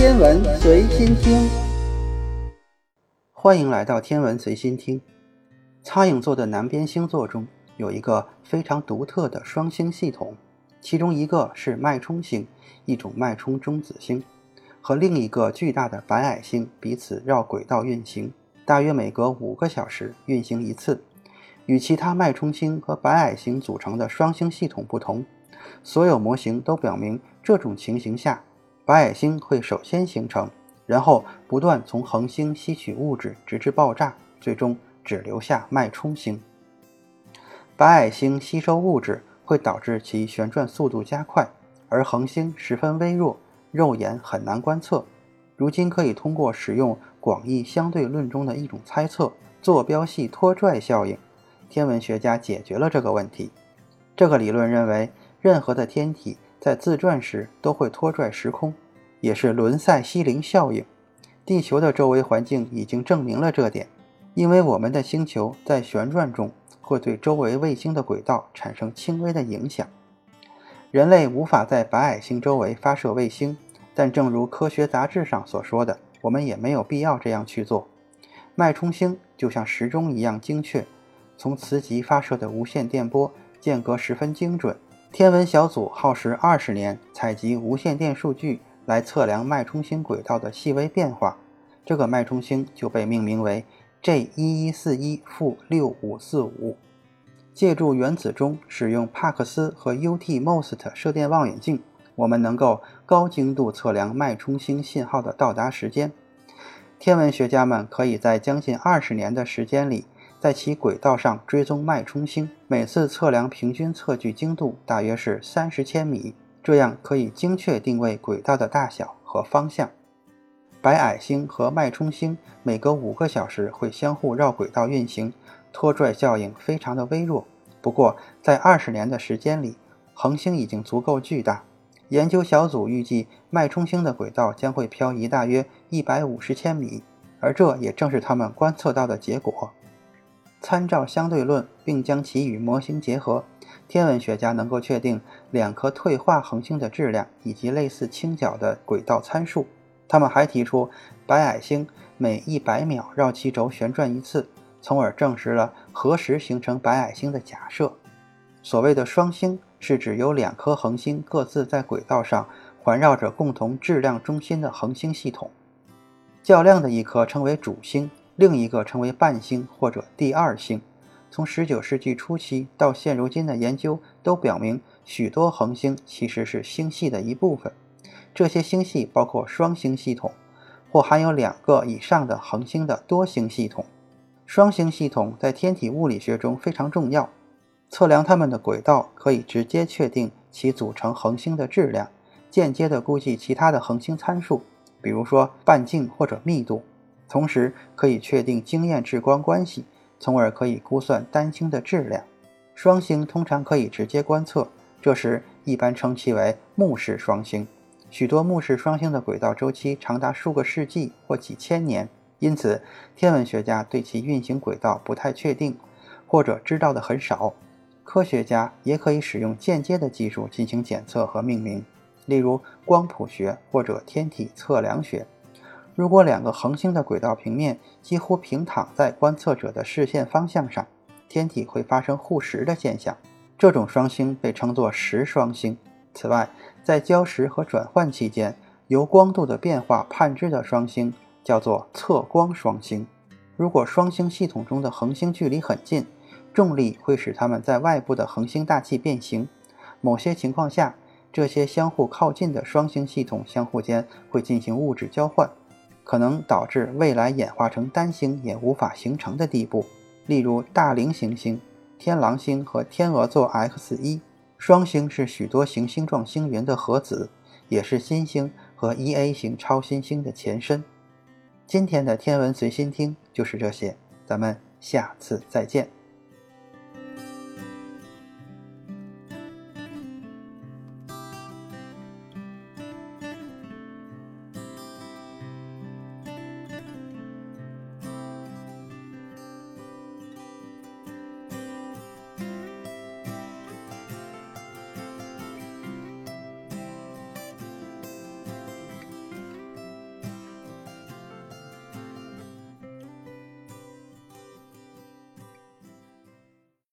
天文随心听，欢迎来到天文随心听。苍蝇座的南边星座中有一个非常独特的双星系统，其中一个是脉冲星，一种脉冲中子星，和另一个巨大的白矮星彼此绕轨道运行，大约每隔五个小时运行一次。与其他脉冲星和白矮星组成的双星系统不同，所有模型都表明这种情形下。白矮星会首先形成，然后不断从恒星吸取物质，直至爆炸，最终只留下脉冲星。白矮星吸收物质会导致其旋转速度加快，而恒星十分微弱，肉眼很难观测。如今可以通过使用广义相对论中的一种猜测——坐标系拖拽效应，天文学家解决了这个问题。这个理论认为，任何的天体。在自转时都会拖拽时空，也是伦塞西林效应。地球的周围环境已经证明了这点，因为我们的星球在旋转中会对周围卫星的轨道产生轻微的影响。人类无法在白矮星周围发射卫星，但正如科学杂志上所说的，我们也没有必要这样去做。脉冲星就像时钟一样精确，从磁极发射的无线电波间隔十分精准。天文小组耗时二十年采集无线电数据来测量脉冲星轨道的细微变化，这个脉冲星就被命名为 J 一一四一负六五四五。借助原子钟使用帕克斯和 UT MOST 射电望远镜，我们能够高精度测量脉冲星信号的到达时间。天文学家们可以在将近二十年的时间里。在其轨道上追踪脉冲星，每次测量平均测距精度大约是三十千米，这样可以精确定位轨道的大小和方向。白矮星和脉冲星每隔五个小时会相互绕轨道运行，拖拽效应非常的微弱。不过，在二十年的时间里，恒星已经足够巨大。研究小组预计，脉冲星的轨道将会漂移大约一百五十千米，而这也正是他们观测到的结果。参照相对论，并将其与模型结合，天文学家能够确定两颗退化恒星的质量以及类似倾角的轨道参数。他们还提出，白矮星每一百秒绕其轴旋转一次，从而证实了何时形成白矮星的假设。所谓的双星是指由两颗恒星各自在轨道上环绕着共同质量中心的恒星系统，较亮的一颗称为主星。另一个称为伴星或者第二星。从19世纪初期到现如今的研究都表明，许多恒星其实是星系的一部分。这些星系包括双星系统，或含有两个以上的恒星的多星系统。双星系统在天体物理学中非常重要。测量它们的轨道可以直接确定其组成恒星的质量，间接地估计其他的恒星参数，比如说半径或者密度。同时可以确定经验质光关系，从而可以估算单星的质量。双星通常可以直接观测，这时一般称其为目视双星。许多目视双星的轨道周期长达数个世纪或几千年，因此天文学家对其运行轨道不太确定，或者知道的很少。科学家也可以使用间接的技术进行检测和命名，例如光谱学或者天体测量学。如果两个恒星的轨道平面几乎平躺在观测者的视线方向上，天体会发生互蚀的现象。这种双星被称作蚀双星。此外，在交蚀和转换期间，由光度的变化判知的双星叫做测光双星。如果双星系统中的恒星距离很近，重力会使它们在外部的恒星大气变形。某些情况下，这些相互靠近的双星系统相互间会进行物质交换。可能导致未来演化成单星也无法形成的地步，例如大菱形星、天狼星和天鹅座 X 一。双星是许多行星状星云的核子，也是新星和 E-A 型超新星的前身。今天的天文随心听就是这些，咱们下次再见。